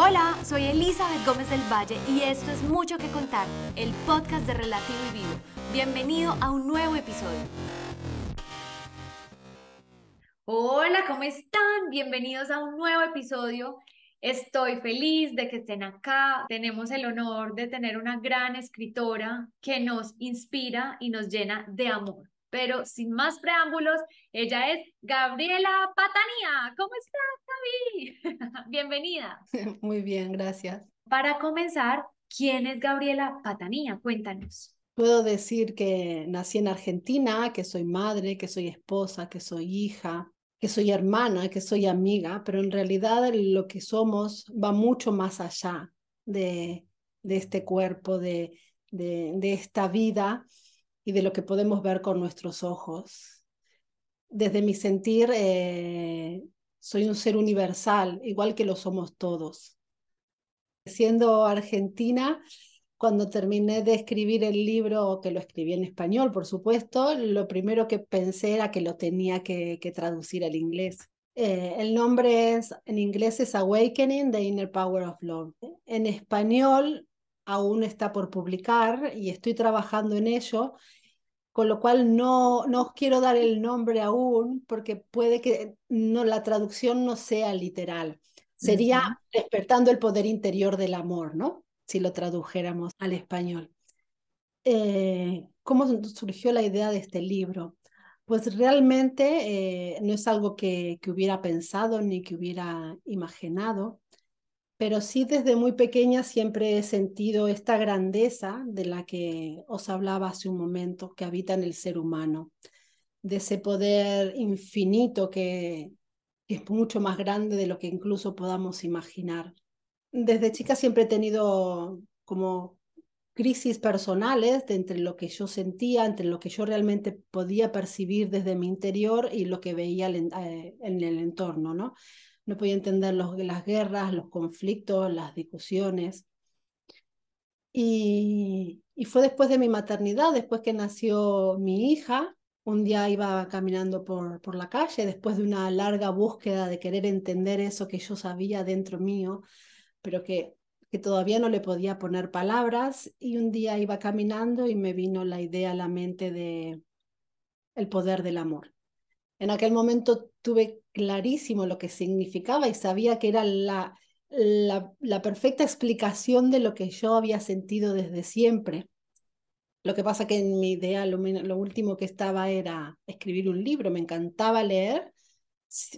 Hola, soy Elizabeth Gómez del Valle y esto es Mucho que Contar, el podcast de Relativo y Vivo. Bienvenido a un nuevo episodio. Hola, ¿cómo están? Bienvenidos a un nuevo episodio. Estoy feliz de que estén acá. Tenemos el honor de tener una gran escritora que nos inspira y nos llena de amor. Pero sin más preámbulos, ella es Gabriela Patanía. ¿Cómo estás, Gaby? Bienvenida. Muy bien, gracias. Para comenzar, ¿quién es Gabriela Patanía? Cuéntanos. Puedo decir que nací en Argentina, que soy madre, que soy esposa, que soy hija, que soy hermana, que soy amiga, pero en realidad lo que somos va mucho más allá de, de este cuerpo, de, de, de esta vida y de lo que podemos ver con nuestros ojos. Desde mi sentir, eh, soy un ser universal, igual que lo somos todos. Siendo argentina, cuando terminé de escribir el libro, que lo escribí en español, por supuesto, lo primero que pensé era que lo tenía que, traducir al inglés. Eh, el nombre es, en inglés es Awakening, the Inner Power of Love. En español aún está por publicar y estoy trabajando en ello con lo cual no, no os quiero dar el nombre aún porque puede que no, la traducción no sea literal. Sería despertando el poder interior del amor, ¿no? Si lo tradujéramos al español. Eh, ¿Cómo surgió la idea de este libro? Pues realmente eh, no es algo que, que hubiera pensado ni que hubiera imaginado pero sí desde muy pequeña siempre he sentido esta grandeza de la que os hablaba hace un momento, que habita en el ser humano, de ese poder infinito que, es mucho más grande de lo que incluso podamos imaginar. Desde chica siempre he tenido como crisis personales de entre lo que yo sentía, entre lo que yo realmente podía percibir desde mi interior y lo que veía eh, en el entorno, ¿no? No podía entender las guerras, los conflictos, las discusiones. Y, y, fue después de mi maternidad, después que nació mi hija, un día iba caminando por, por la calle, después de una larga búsqueda de querer entender eso que yo sabía dentro mío, pero que, que todavía no le podía poner palabras, y un día iba caminando y me vino la idea a la mente de el poder del amor. En aquel momento tuve clarísimo lo que significaba y sabía que era la, la, perfecta explicación de lo que yo había sentido desde siempre. Lo que pasa que en mi idea lo, último que estaba era escribir un libro. Me encantaba leer,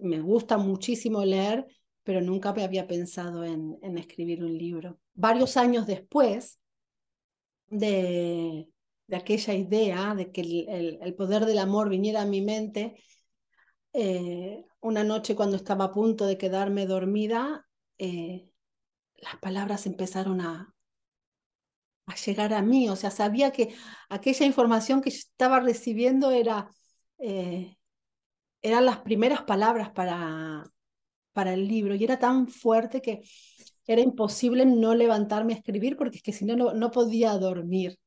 me gusta muchísimo leer, pero nunca me había pensado en, en escribir un libro. Varios años después de, de aquella idea de que el, el, poder del amor viniera a mi mente, eh, una noche cuando estaba a punto de quedarme dormida, eh, las palabras empezaron a, llegar a mí. O sea, sabía que aquella información que estaba recibiendo era, eh, eran las primeras palabras para, para el libro y era tan fuerte que era imposible no levantarme a escribir porque es que si no, no podía dormir.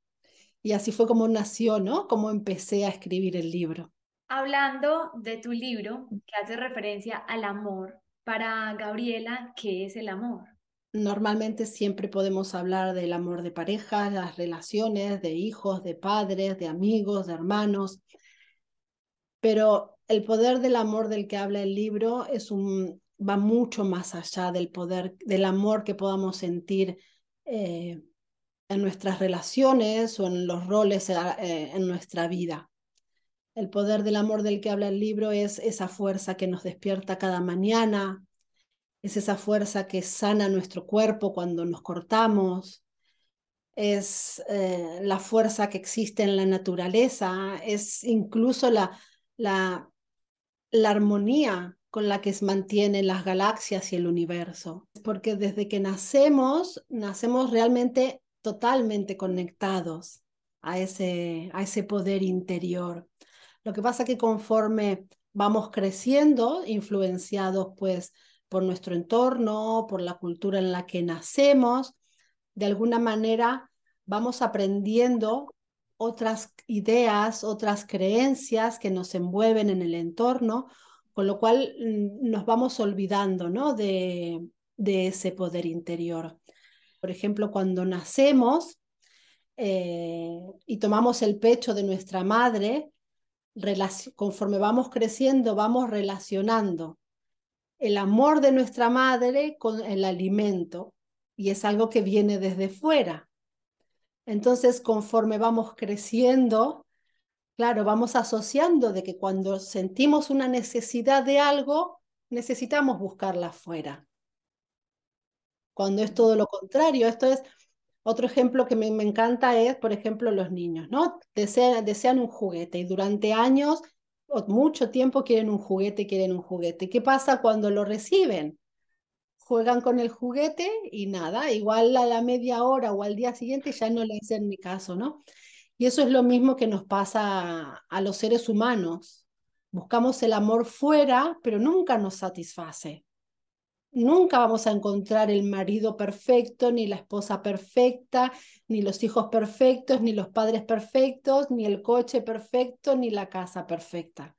Y así fue como nació, ¿no? Como empecé a escribir el libro. Hablando de tu libro, que hace referencia al amor, para Gabriela, ¿qué es el amor? Normalmente siempre podemos hablar del amor de pareja, las relaciones, de hijos, de padres, de amigos, de hermanos, pero el poder del amor del que habla el libro es un, va mucho más allá del poder, del amor que podamos sentir eh, en nuestras relaciones o en los roles eh, en nuestra vida. El poder del amor del que habla el libro es esa fuerza que nos despierta cada mañana, es esa fuerza que sana nuestro cuerpo cuando nos cortamos, es eh, la fuerza que existe en la naturaleza, es incluso la, la, la armonía con la que se mantienen las galaxias y el universo. Porque desde que nacemos, nacemos realmente totalmente conectados a ese, a ese poder interior. Lo que pasa que conforme vamos creciendo, influenciados pues por nuestro entorno, por la cultura en la que nacemos, de alguna manera vamos aprendiendo otras ideas, otras creencias que nos envuelven en el entorno, con lo cual mm, nos vamos olvidando ¿no? de, de ese poder interior. Por ejemplo, cuando nacemos eh, y tomamos el pecho de nuestra madre, conforme vamos creciendo, vamos relacionando el amor de nuestra madre con el alimento y es algo que viene desde fuera. Entonces, conforme vamos creciendo, claro, vamos asociando de que cuando sentimos una necesidad de algo, necesitamos buscarla afuera. Cuando es todo lo contrario, esto es otro ejemplo que me, encanta es, por ejemplo, los niños, ¿no? Desean, desean un juguete y durante años o mucho tiempo quieren un juguete, quieren un juguete. ¿Qué pasa cuando lo reciben? Juegan con el juguete y nada, igual a la media hora o al día siguiente ya no le hacen mi caso, ¿no? Y eso es lo mismo que nos pasa a los seres humanos. Buscamos el amor fuera, pero nunca nos satisface. Nunca vamos a encontrar el marido perfecto, ni la esposa perfecta, ni los hijos perfectos, ni los padres perfectos, ni el coche perfecto, ni la casa perfecta.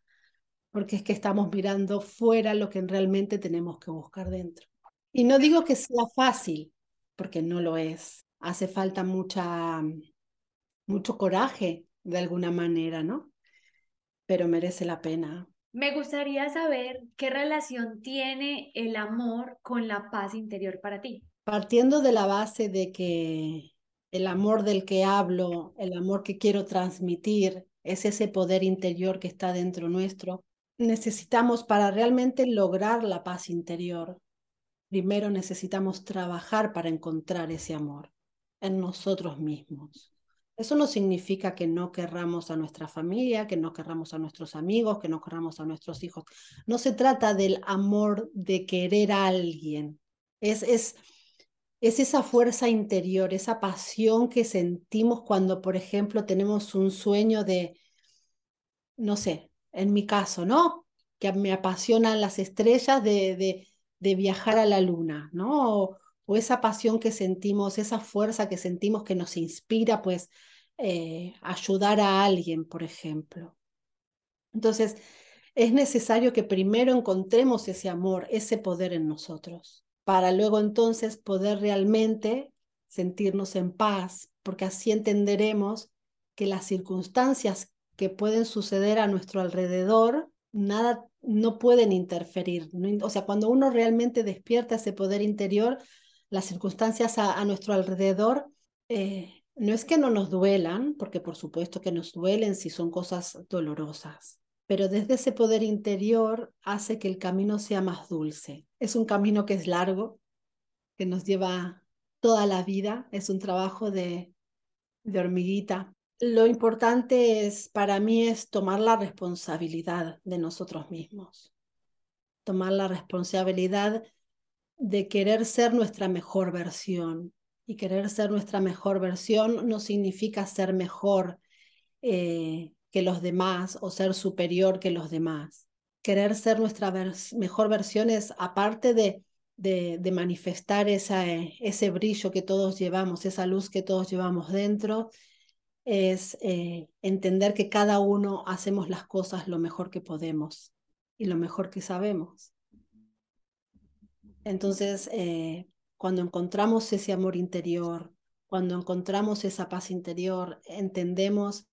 Porque es que estamos mirando fuera lo que realmente tenemos que buscar dentro. Y no digo que sea fácil, porque no lo es. Hace falta mucha, mucho coraje de alguna manera, ¿no? Pero merece la pena. Me gustaría saber qué relación tiene el amor con la paz interior para ti. Partiendo de la base de que el amor del que hablo, el amor que quiero transmitir, es ese poder interior que está dentro nuestro, necesitamos para realmente lograr la paz interior, primero necesitamos trabajar para encontrar ese amor en nosotros mismos. Eso no significa que no querramos a nuestra familia, que no querramos a nuestros amigos, que no querramos a nuestros hijos. No se trata del amor de querer a alguien. Es, es, es esa fuerza interior, esa pasión que sentimos cuando, por ejemplo, tenemos un sueño de, no sé, en mi caso, ¿no? Que me apasionan las estrellas de, de, de viajar a la luna, ¿no? Esa pasión que sentimos, esa fuerza que sentimos que nos inspira, pues, eh, ayudar a alguien, por ejemplo. Entonces, es necesario que primero encontremos ese amor, ese poder en nosotros, para luego entonces poder realmente sentirnos en paz, porque así entenderemos que las circunstancias que pueden suceder a nuestro alrededor, nada, no pueden interferir. O sea, cuando uno realmente despierta ese poder interior, las circunstancias a, nuestro alrededor, eh, no es que no nos duelan, porque por supuesto que nos duelen si son cosas dolorosas, pero desde ese poder interior hace que el camino sea más dulce. Es un camino que es largo, que nos lleva toda la vida, es un trabajo de, de hormiguita. Lo importante es, para mí, es tomar la responsabilidad de nosotros mismos, tomar la responsabilidad de querer ser nuestra mejor versión. Y querer ser nuestra mejor versión no significa ser mejor eh, que los demás o ser superior que los demás. Querer ser nuestra mejor versión es, aparte de, de, manifestar esa, ese brillo que todos llevamos, esa luz que todos llevamos dentro, es eh, entender que cada uno hacemos las cosas lo mejor que podemos y lo mejor que sabemos. Entonces, eh, cuando encontramos ese amor interior, cuando encontramos esa paz interior, entendemos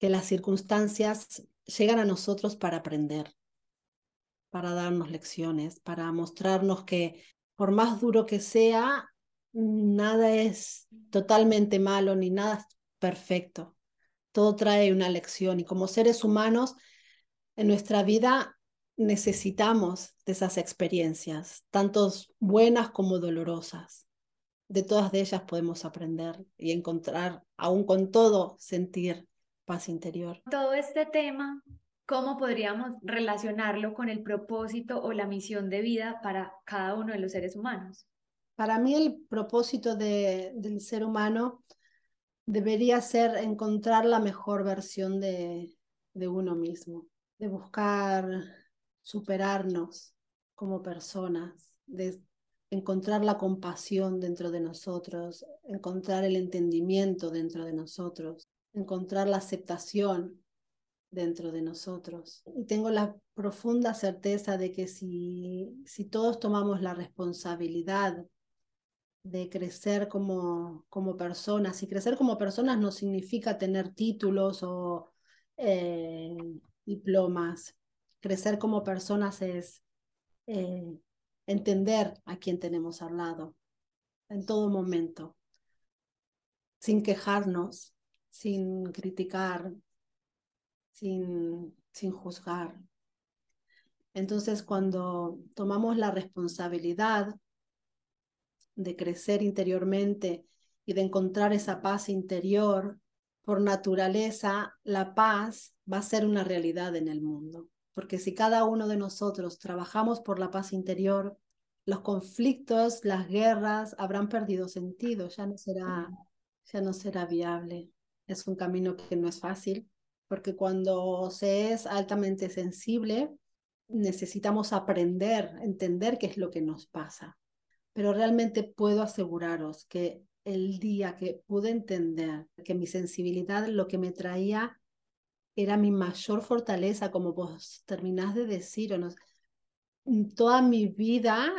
que las circunstancias llegan a nosotros para aprender, para darnos lecciones, para mostrarnos que por más duro que sea, nada es totalmente malo ni nada es perfecto. Todo trae una lección y como seres humanos en nuestra vida necesitamos de esas experiencias, tanto buenas como dolorosas. De todas de ellas podemos aprender y encontrar, aún con todo, sentir paz interior. Todo este tema, ¿cómo podríamos relacionarlo con el propósito o la misión de vida para cada uno de los seres humanos? Para mí el propósito del ser humano debería ser encontrar la mejor versión de, de uno mismo, de buscar superarnos como personas, de encontrar la compasión dentro de nosotros, encontrar el entendimiento dentro de nosotros, encontrar la aceptación dentro de nosotros. Y tengo la profunda certeza de que si, si todos tomamos la responsabilidad de crecer como, como personas, y crecer como personas no significa tener títulos o eh, diplomas, crecer como personas es eh, entender a quién tenemos al lado en todo momento, sin quejarnos, sin criticar, sin, sin juzgar. Entonces, cuando tomamos la responsabilidad de crecer interiormente y de encontrar esa paz interior, por naturaleza, la paz va a ser una realidad en el mundo. Porque si cada uno de nosotros trabajamos por la paz interior, los conflictos, las guerras habrán perdido sentido, ya no será, ya no será viable. Es un camino que no es fácil, porque cuando se es altamente sensible, necesitamos aprender, entender qué es lo que nos pasa. Pero realmente puedo aseguraros que el día que pude entender que mi sensibilidad lo que me traía era mi mayor fortaleza, como vos terminás de decir, o toda mi vida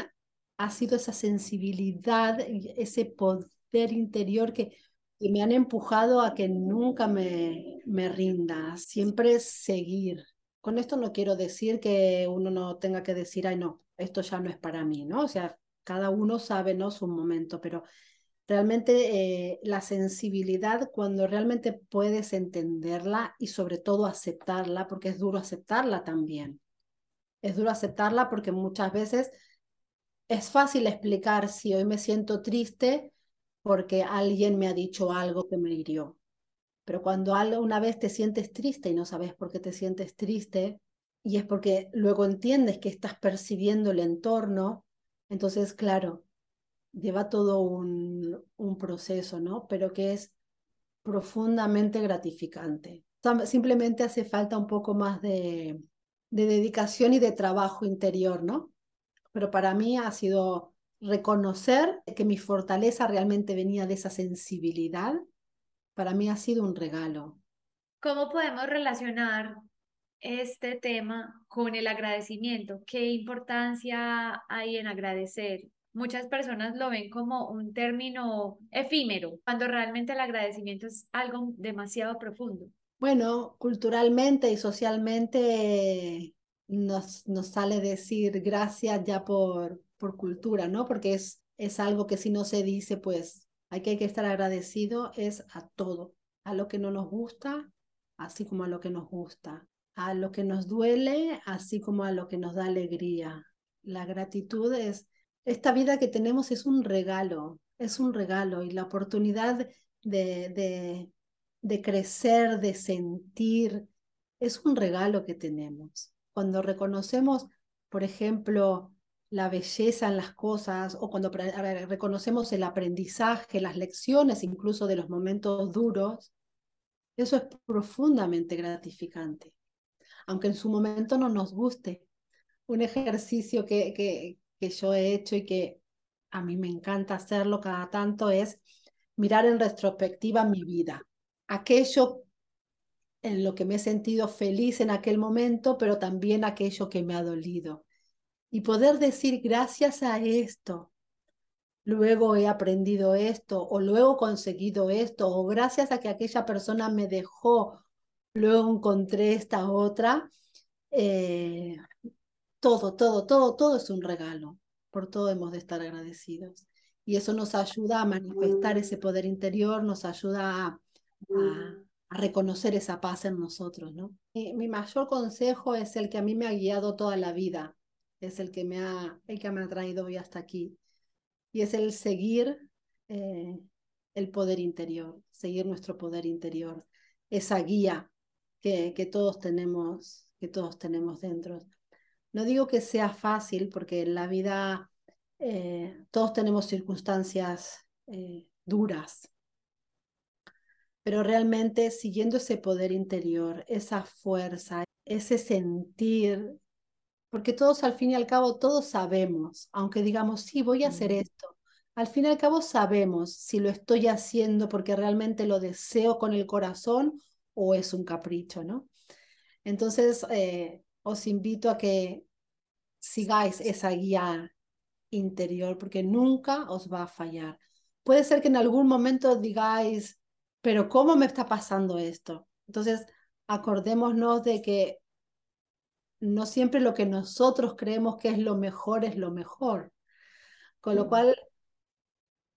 ha sido esa sensibilidad, ese poder interior que y me han empujado a que nunca me, me rinda, siempre seguir. Con esto no quiero decir que uno no tenga que decir, ay, no, esto ya no es para mí, ¿no? O sea, cada uno sabe, ¿no? Su momento, pero realmente eh, la sensibilidad, cuando realmente puedes entenderla y sobre todo aceptarla, porque es duro aceptarla también. Es duro aceptarla porque muchas veces es fácil explicar si hoy me siento triste porque alguien me ha dicho algo que me hirió. Pero cuando una vez te sientes triste y no sabes por qué te sientes triste, y es porque luego entiendes que estás percibiendo el entorno, entonces, claro, lleva todo un, un proceso, ¿no? Pero que es profundamente gratificante. Simplemente hace falta un poco más de, de dedicación y de trabajo interior, ¿no? Pero para mí ha sido reconocer que mi fortaleza realmente venía de esa sensibilidad, para mí ha sido un regalo. ¿Cómo podemos relacionar este tema con el agradecimiento? ¿Qué importancia hay en agradecer? Muchas personas lo ven como un término efímero, cuando realmente el agradecimiento es algo demasiado profundo. Bueno, culturalmente y socialmente nos, nos sale decir gracias ya por, por cultura, ¿no? Porque es, es algo que si no se dice, pues hay que, hay que estar agradecido, es a todo, a lo que no nos gusta, así como a lo que nos gusta, a lo que nos duele, así como a lo que nos da alegría. La gratitud es, esta vida que tenemos es un regalo, es un regalo y la oportunidad de, de, crecer, de sentir, es un regalo que tenemos. Cuando reconocemos, por ejemplo, la belleza en las cosas o cuando reconocemos el aprendizaje, las lecciones incluso de los momentos duros, eso es profundamente gratificante, aunque en su momento no nos guste. Un ejercicio que, que, que yo he hecho y que a mí me encanta hacerlo cada tanto es mirar en retrospectiva mi vida, aquello en lo que me he sentido feliz en aquel momento, pero también aquello que me ha dolido y poder decir gracias a esto, luego he aprendido esto o luego conseguido esto o gracias a que aquella persona me dejó, luego encontré esta otra. Eh, todo, todo, todo, todo es un regalo. Por todo hemos de estar agradecidos. Y eso nos ayuda a manifestar ese poder interior, nos ayuda a, reconocer esa paz en nosotros. ¿no? mi mayor consejo es el que a mí me ha guiado toda la vida es el que me ha, el que me ha traído hoy hasta aquí. Y es el seguir eh, el poder interior, seguir nuestro poder interior, esa guía que, que, todos tenemos, que todos tenemos dentro. No digo que sea fácil, porque en la vida eh, todos tenemos circunstancias eh, duras, pero realmente siguiendo ese poder interior, esa fuerza, ese sentir porque todos al fin y al cabo, todos sabemos, aunque digamos, sí, voy a hacer esto, al fin y al cabo sabemos si lo estoy haciendo porque realmente lo deseo con el corazón o es un capricho, ¿no? Entonces, eh, os invito a que sigáis esa guía interior porque nunca os va a fallar. Puede ser que en algún momento digáis, pero ¿cómo me está pasando esto? Entonces, acordémonos de que no siempre lo que nosotros creemos que es lo mejor es lo mejor. Con lo mm. cual,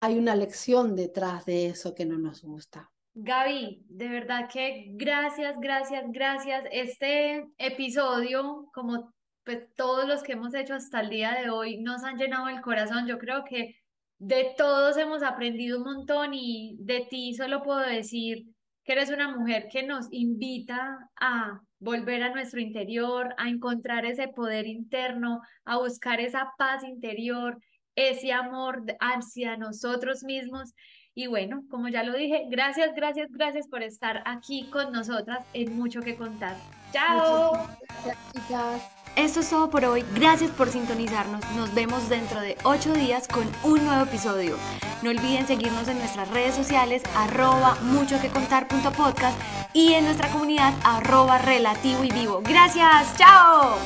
hay una lección detrás de eso que no nos gusta. Gaby, de verdad que gracias, gracias, gracias. Este episodio, como pues todos los que hemos hecho hasta el día de hoy, nos han llenado el corazón. Yo creo que de todos hemos aprendido un montón y de ti solo puedo decir que eres una mujer que nos invita a volver a nuestro interior, a encontrar ese poder interno, a buscar esa paz interior, ese amor hacia nosotros mismos. Y bueno, como ya lo dije, gracias, gracias, gracias por estar aquí con nosotras en Mucho que Contar. Chao. Gracias, chicas. Esto es todo por hoy. Gracias por sintonizarnos. Nos vemos dentro de ocho días con un nuevo episodio. No olviden seguirnos en nuestras redes sociales arroba mucho que contar y en nuestra comunidad arroba relativo y vivo. Gracias. Chao.